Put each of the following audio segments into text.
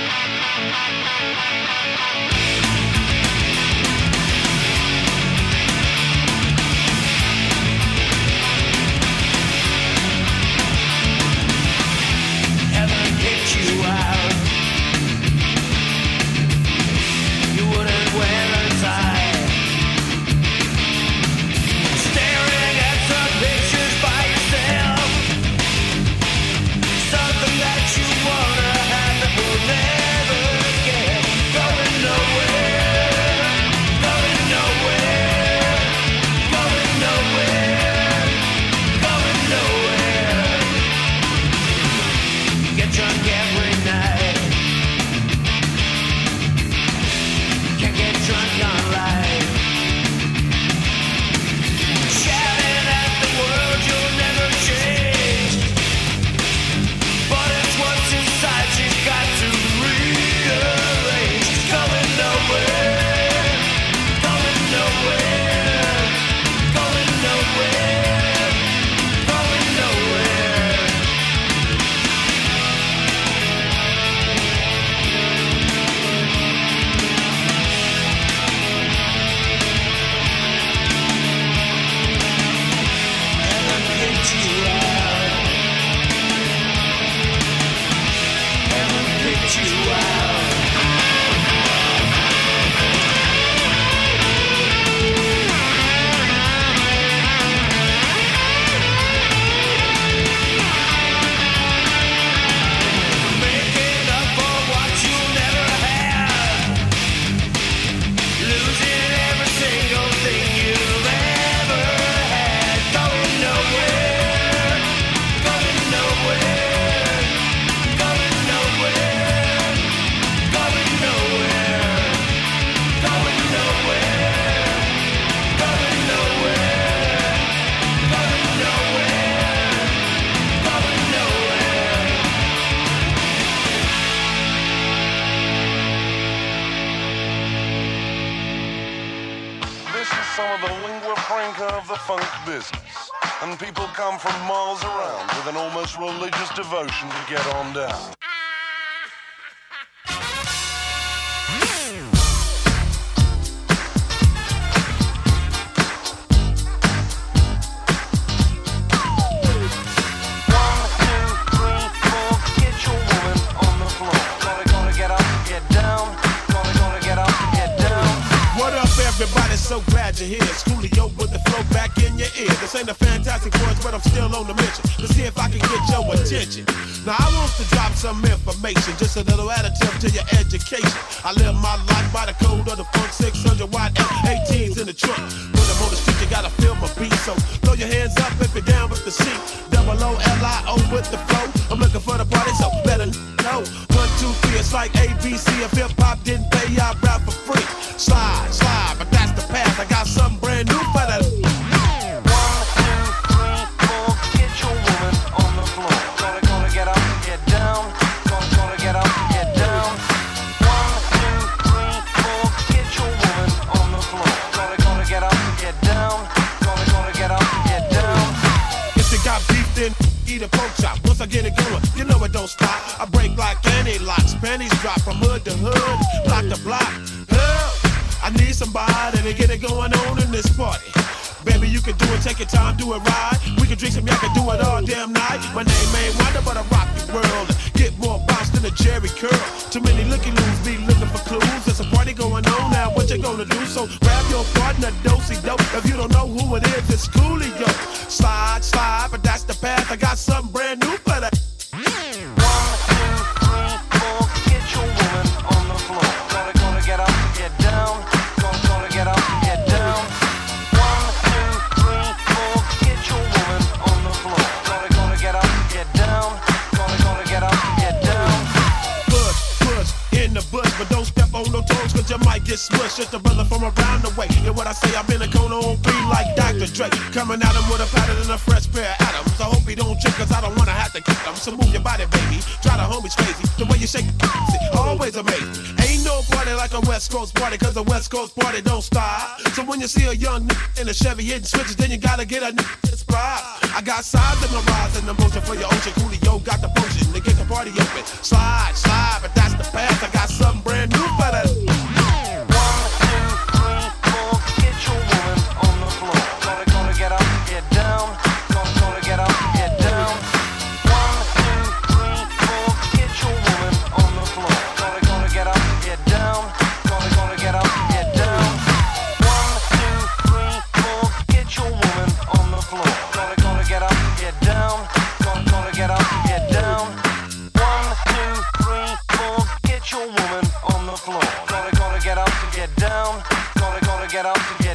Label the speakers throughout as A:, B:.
A: Thank you. need a chop. Once I get it going, you know it don't stop. I break like any locks, pennies drop from hood to hood, block to block. Help!
B: I need somebody to get it going on in this party. Baby, you can do it, take your time, do it right. We can drink some, y'all can do it all damn night. My name ain't Wonder, but I rock the world. Get more bounce than a Jerry Curl. Too many looky loos be looking for clues. That's a what you gonna do. So grab your partner, dosey dope. If you don't know who it is, it's Coolio. Slide, slide, but that's the path. I got something brand new push at the brother from around the way. And what I say, I'm in a cone on be like Dr. Dre. Coming at him with a pattern and a fresh pair of atoms. I hope he don't trip, cause I don't wanna have to kick him. So move your body, baby. Try the homies crazy. The way you shake it, always amazing. Ain't no party like a West Coast party, cause a West Coast party don't stop. So when you see a young nigga in a Chevy hitting switches, then you gotta get a inspired. I got sides in my rise and emotion for your ocean. Coolio got the potion to get the party open. Slide, slide, but that's the path. I got something brand new for that. get up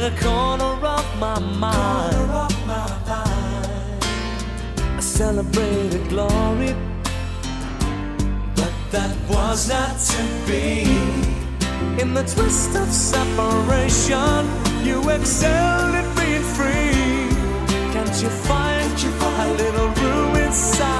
B: in a corner of my mind. Of my mind. I celebrated glory, but that was not to be. In the twist of separation, you excelled at being free. Can't you find, Can't you find a little room inside?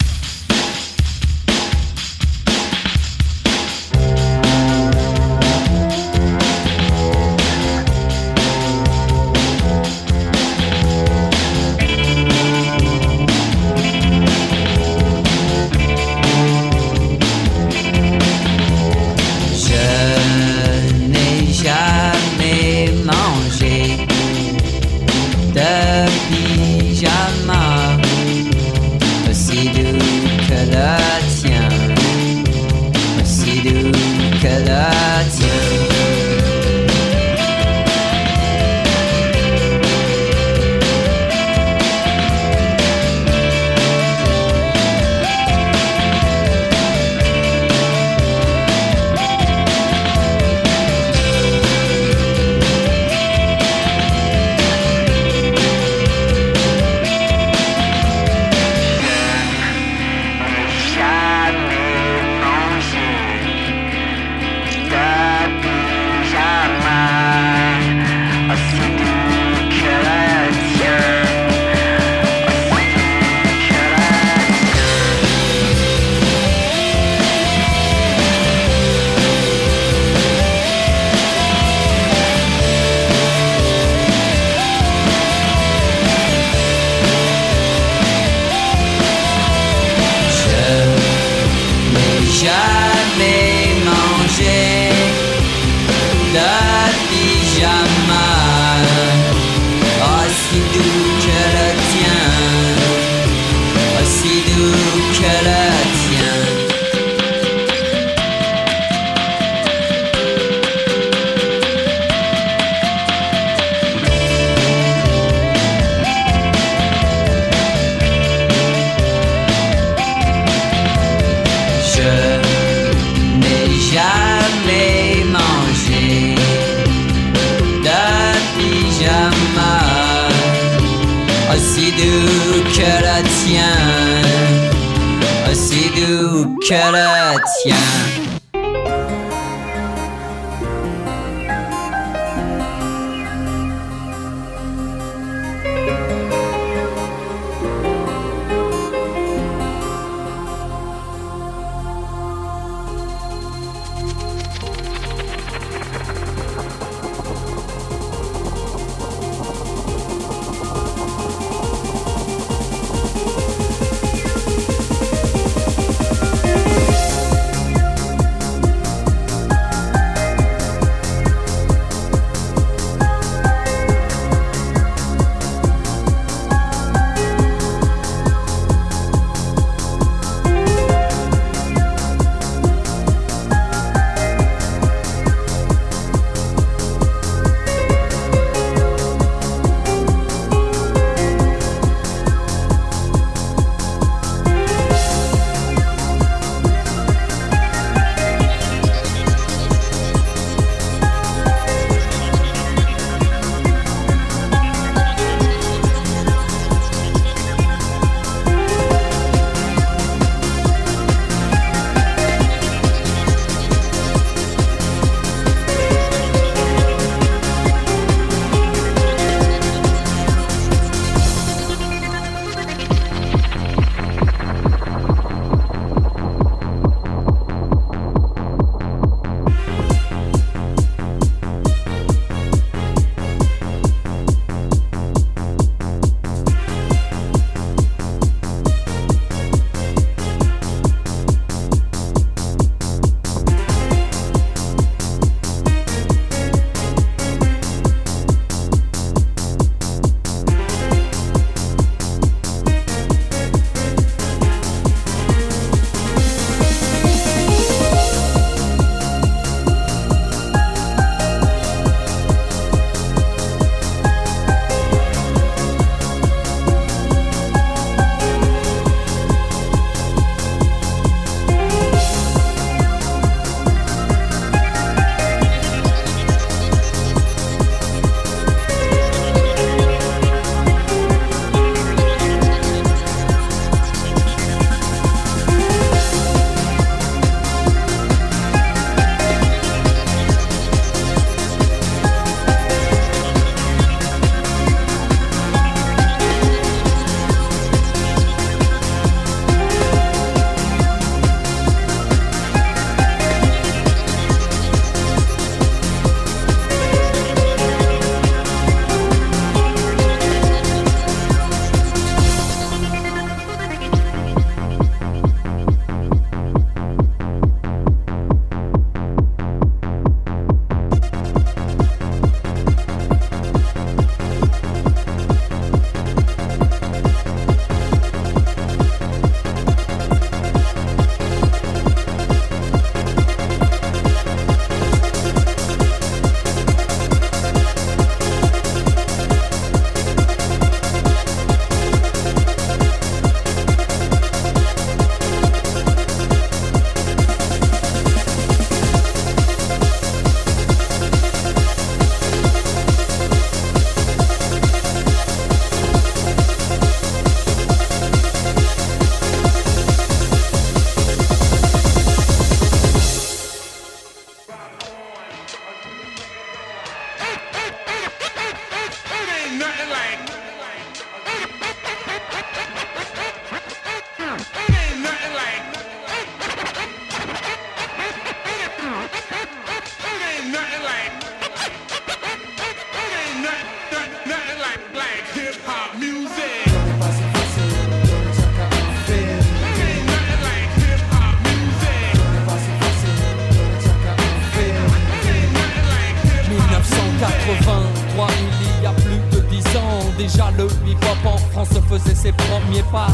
B: déjà le hip-hop en France faisait ses premiers pas.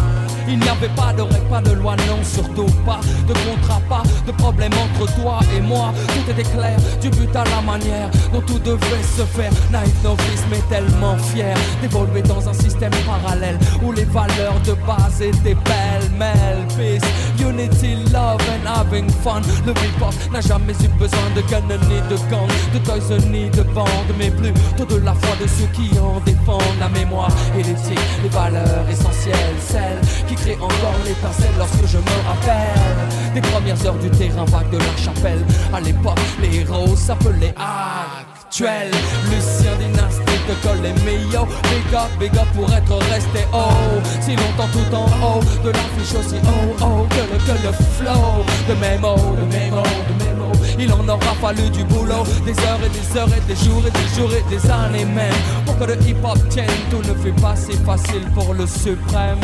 B: Il n'y avait pas de règles, pas de loi, non, surtout pas de contrat, pas de problème entre toi et moi. Tout était clair, du but à la manière
C: dont tout devait se faire. Naïf novice, mais tellement fier d'évoluer dans un système
D: parallèle où les valeurs de base étaient pêle-mêle. Peace, unity, love and having fun. Le
E: hip-hop n'a jamais eu besoin de canon ni de gang, de toys ni de bande, mais plutôt de la foi de ceux qui en défendent la mémoire et l'éthique. Les valeurs essentielles, celles qui créent encore l'étincelle lorsque je me rappelle des premières heures du terrain vague de la chapelle. À l'époque, les héros s'appelaient actuels. Lucien Dynastie de colle les meilleurs. Béga pour être resté haut. Si longtemps tout en haut de l'affiche aussi oh oh que le, que le flow de mots, de mots, de mots. Il en aura fallu du boulot, des heures et des heures et des jours et des jours et des années même. Pour que le hip hop tienne, tout ne fait pas si facile pour le suprême.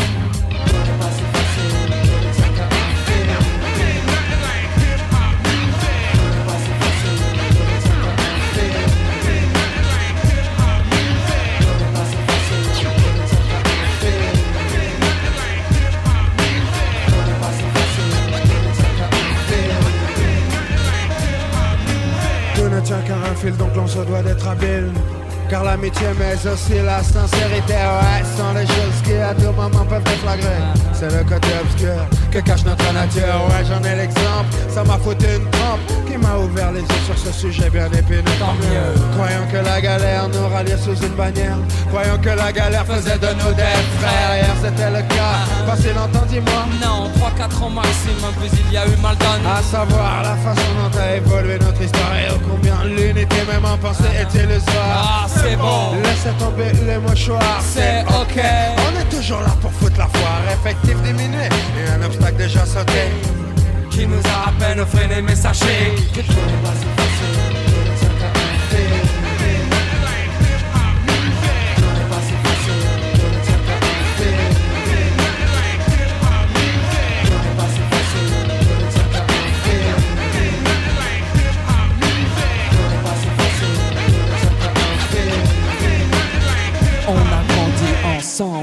F: Donc l'on se doit d'être habile. Car l'amitié, mais aussi la sincérité, ouais, sont les choses qui à tout moment peuvent déflagrer. C'est le côté obscur que cache notre nature, ouais, j'en ai l'exemple. Ça m'a foutu une trempe qui m'a ouvert les yeux sur ce sujet bien épineux.
E: Tant mieux.
F: Croyons que la galère nous ralliait sous une bannière. Croyons que la galère faisait de nous des frères. Hier c'était le cas, pas si longtemps, dis-moi.
E: Non, 3-4 ans maximum, puis il y a eu mal donné.
F: À savoir la façon dont a évolué notre histoire et ô combien l'unité même en pensée est illusoire.
E: Ah, c'est bon.
F: Laissez tomber les mouchoirs,
E: C'est ok.
F: On est toujours là pour foutre la foire, effectif diminué et un obstacle déjà sauté.
E: Qui nous a à peine freiné, mais sachez tout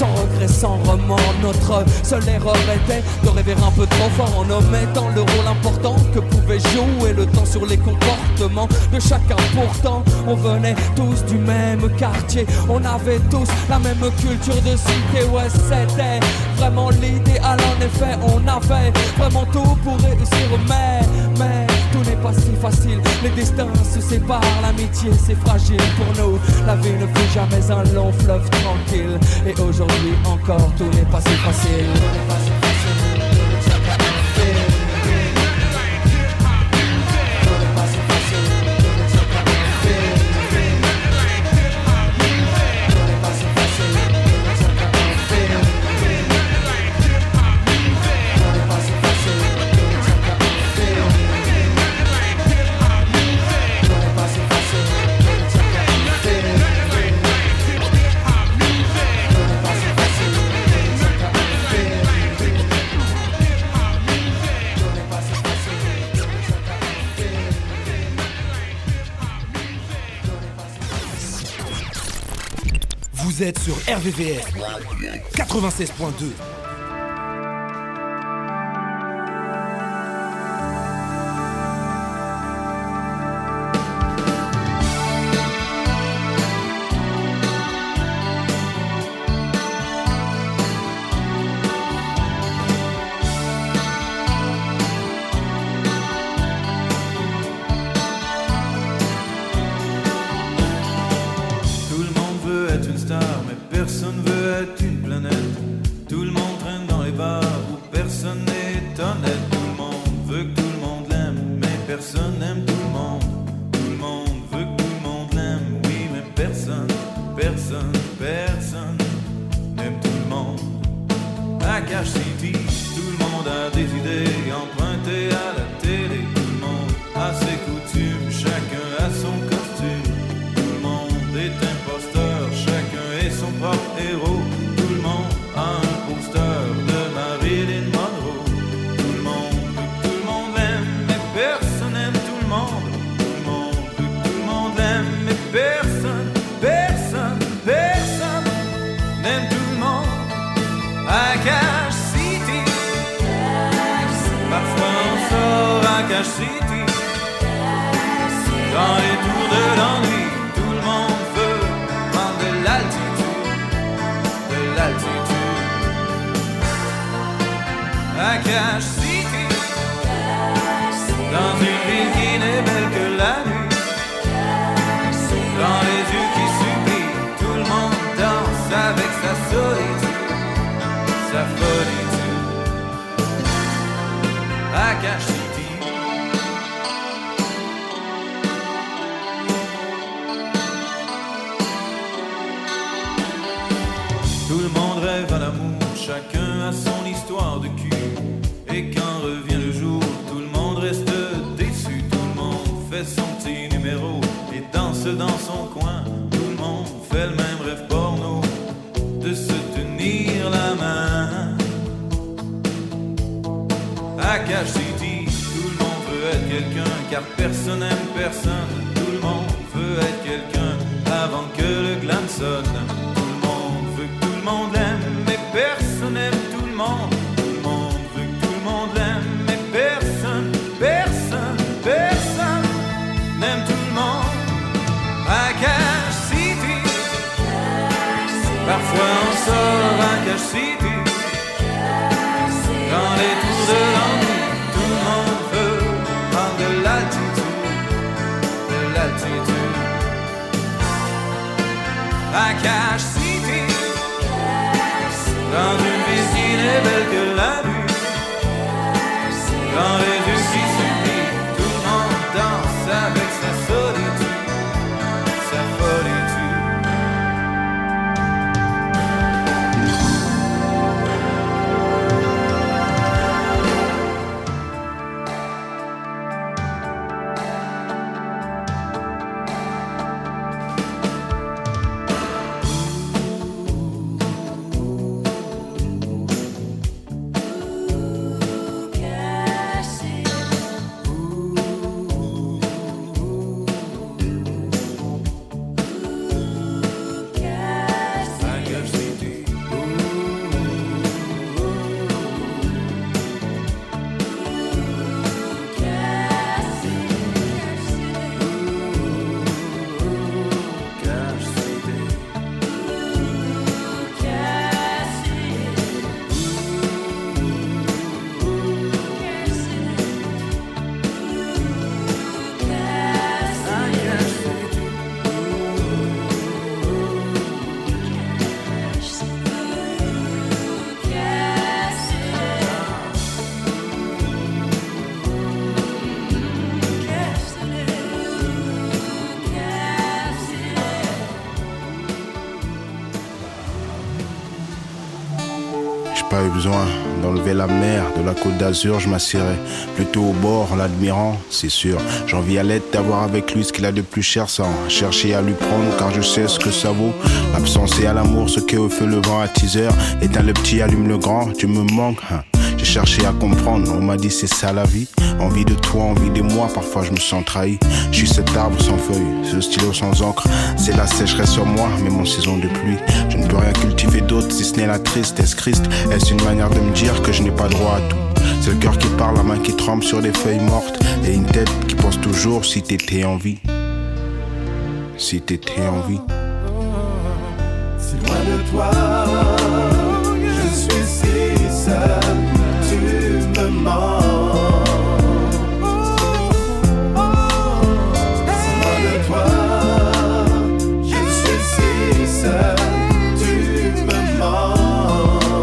E: sans regret, sans remords. Notre seule erreur était de rêver un peu trop fort en omettant le rôle important que pouvait jouer le temps sur les comportements de chacun. Pourtant, on venait tous du même quartier, on avait tous la même culture de cité. Ouais, c'était vraiment l'idéal. En effet, on avait vraiment tout pour réussir, mais, mais tout n'est pas si facile. Les destins se séparent, l'amitié c'est fragile pour nous. La vie ne fut jamais un long fleuve tranquille. Et aujourd'hui encore, tout n'est pas si facile. Tout n'est pas si facile.
C: Sur RVVS 96.2.
G: Cash City.
C: Dans les tours de l'ennui, tout le monde veut prendre de l'altitude, de l'altitude. À Cache City, dans une ville qui n'est belle que la nuit, dans les yeux qui supplient, tout le monde danse avec sa solitude, sa solitude. Personne n'aime personne. À Cache City, dans une qui n'est belle que la nuit,
H: d'enlever la mer de la côte d'Azur, je m'assierai plutôt au bord l'admirant, c'est sûr. J'envie à l'aide d'avoir avec lui ce qu'il a de plus cher sans chercher à lui prendre car je sais ce que ça vaut. L'absence et à l'amour, ce que au feu le vent à teaser. Éteins le petit, allume le grand, tu me manques. hein. J'ai cherché à comprendre, on m'a dit c'est ça la vie. Envie de toi, envie de moi, parfois je me sens trahi. Je suis cet arbre sans feuilles, ce stylo sans encre. C'est la sécheresse sur moi, mais mon saison de pluie. Je ne peux rien cultiver d'autre si ce n'est la tristesse. Christ, est-ce une manière de me dire que je n'ai pas droit à tout? C'est le cœur qui parle, la main qui tremble sur des feuilles mortes. Et une tête qui pense toujours si t'étais en vie. Si t'étais en vie.
G: Si loin de toi, je suis si seul, de toi, je suis si seul, tu me manques,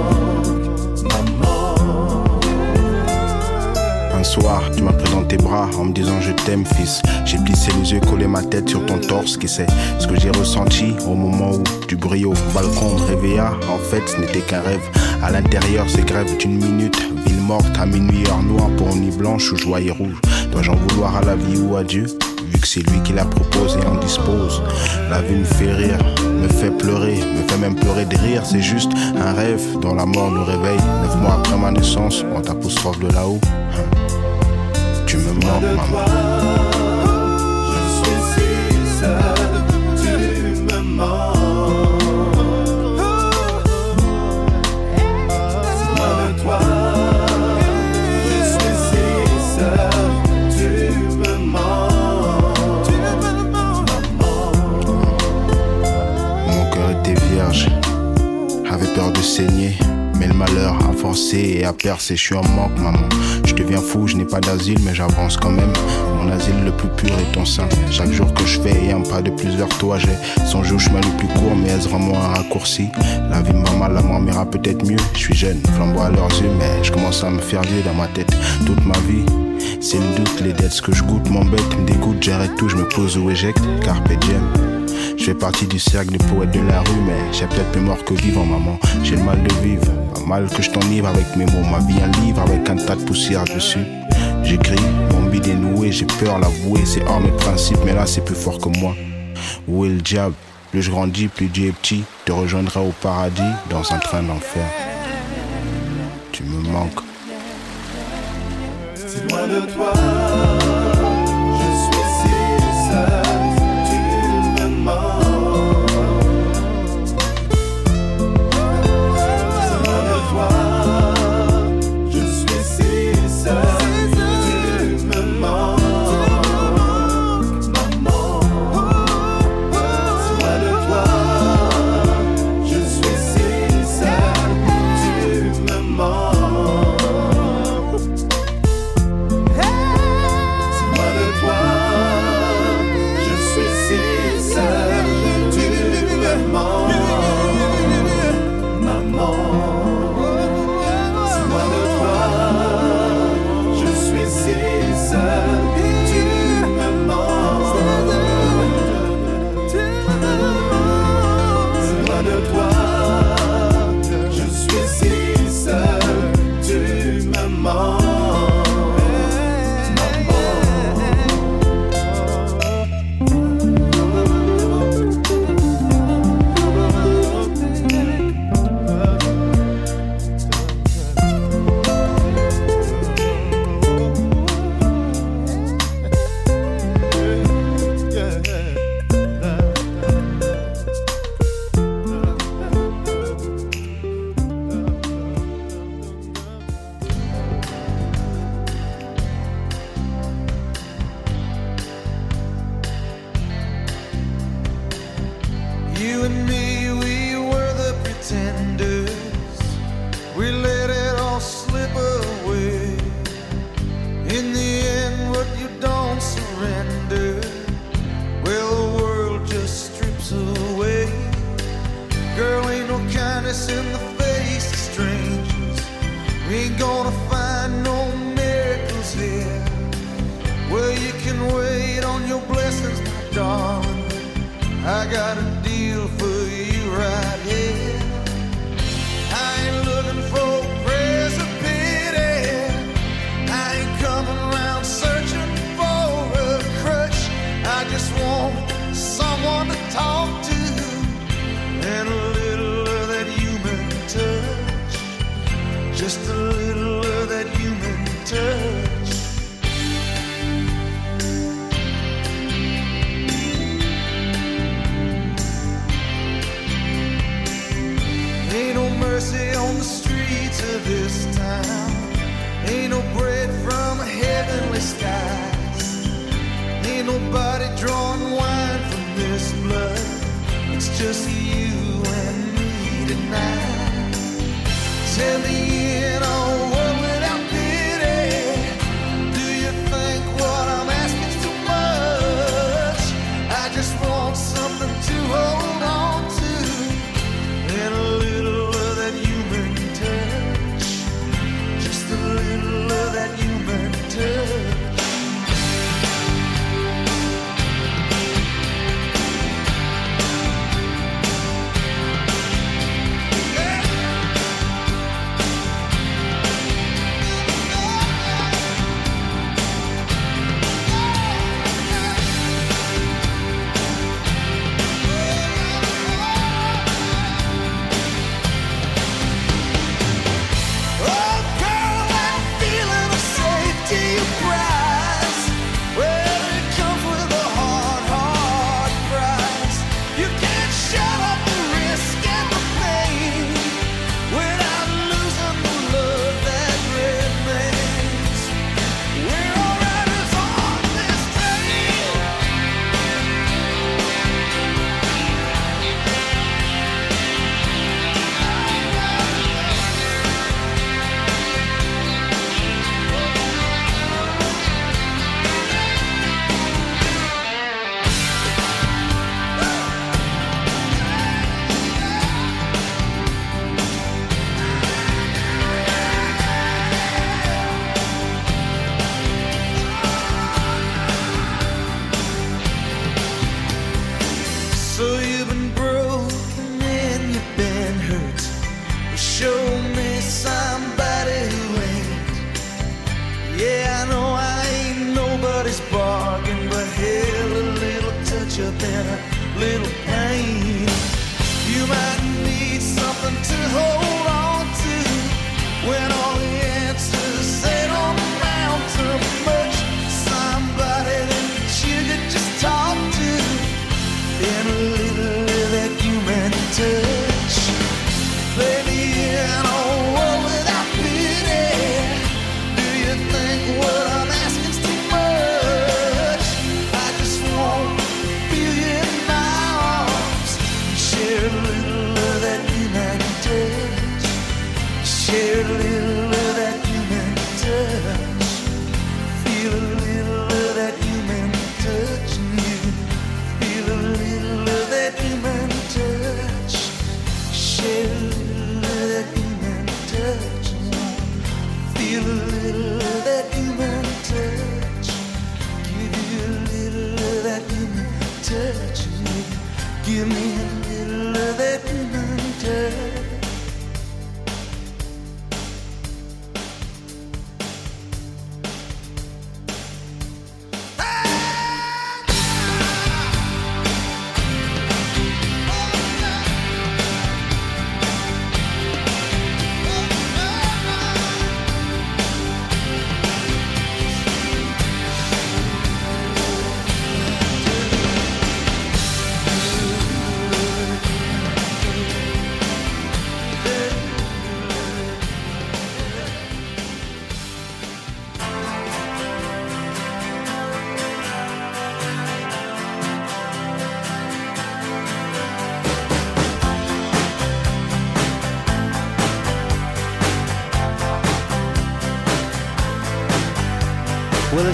G: maman.
H: Un soir, tu m'as dans tes bras en me disant je t'aime fils. J'ai plissé les yeux, collé ma tête sur ton torse, qui sait ce que j'ai ressenti au moment où du bruit au balcon réveilla. En fait, ce n'était qu'un rêve. À l'intérieur, c'est grève d'une minute. Ville morte à minuit, heure noire pour nuit blanche ou joie et rouge. Dois-je en vouloir à la vie ou à Dieu? Vu que c'est lui qui la propose et en dispose. La vie me fait rire, me fait pleurer, me fait même pleurer de rire. C'est juste un rêve dont la mort nous réveille. Neuf mois après ma naissance, on t'apostrophe de là-haut. Tu me manques, maman.
G: Je suis si seul, tu me tu me Mon cœur était vierge, avait peur de saigner, mais le
H: malheur a forcé et a percé, je suis en manque, maman. Je deviens fou, je n'ai pas d'asile, mais j'avance quand même. Mon asile le plus pur est ton sein. Chaque jour que je fais un pas de plus vers toi, j'ai songé au chemin le plus court, mais est-ce vraiment un raccourci? La vie m'a mal, la mort m'ira peut-être mieux. Je suis jeune, flamboie à leurs yeux, mais je commence à me faire vieux dans ma tête. Toute ma vie, c'est le doute, les dettes, ce que je goûte m'embête, me dégoûte, j'arrête tout, je me pose ou éjecte, carpe diem. Je fais partie du cercle des poètes de la rue, mais j'ai peut-être plus mort que vivant, maman. J'ai le mal de vivre, pas mal que je t'enivre avec mes mots. Ma vie, un livre avec un tas de poussière dessus. J'écris, mon bide est noué, j'ai peur l'avouer, c'est hors mes principes, mais là c'est plus fort que moi. Où est le diable? Plus je grandis, plus Dieu est petit. Te rejoindrai au paradis dans un train d'enfer. Tu me manques.
G: C'est loin de toi.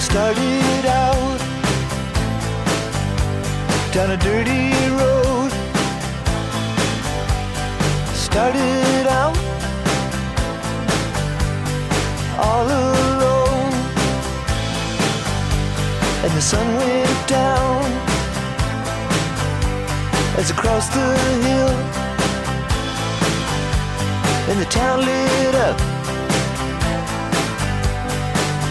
I: Started out down a dirty road. Started out all alone, and the sun went down as I crossed the hill, and the town lit up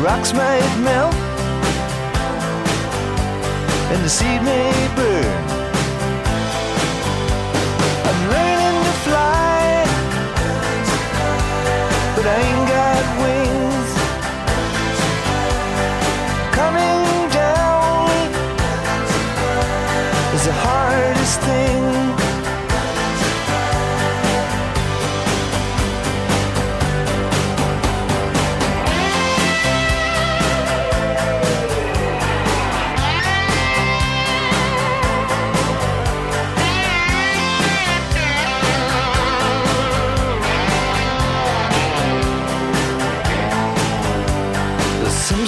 I: rocks might melt, and the seed may burn. I'm learning to fly, but I ain't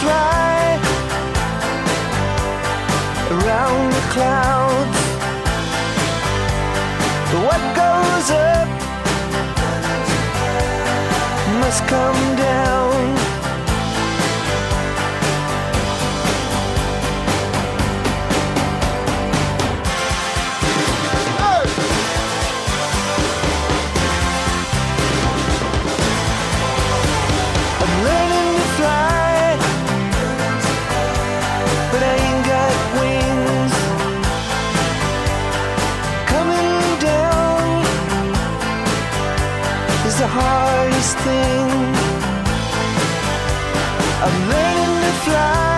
I: Fly around the clouds. What goes up must come down. Thing. I'm learning to fly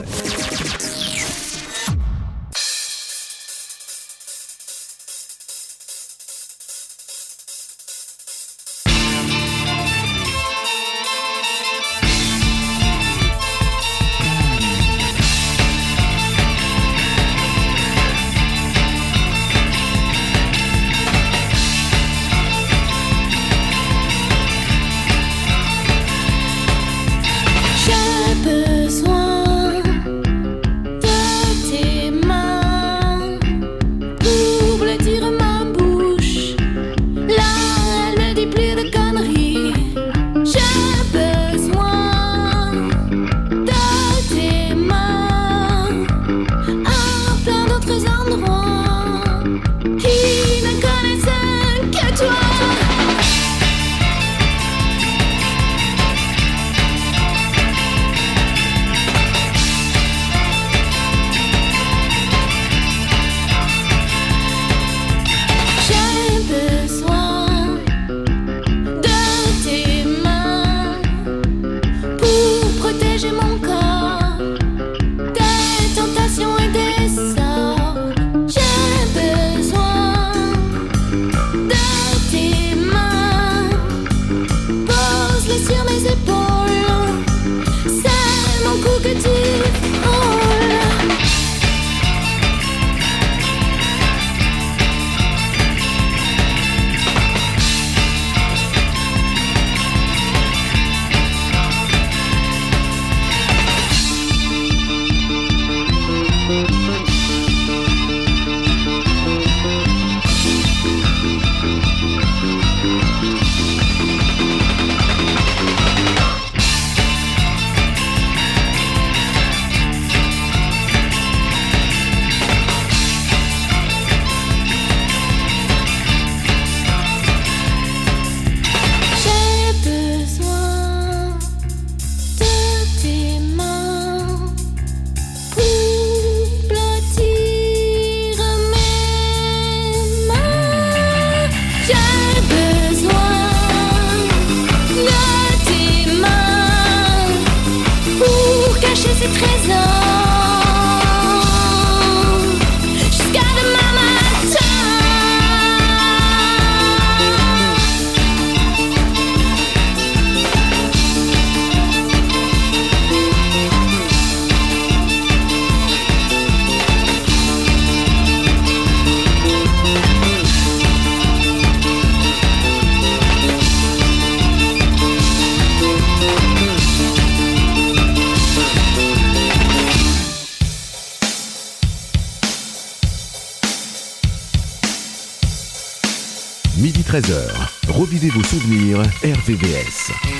J: RVBS.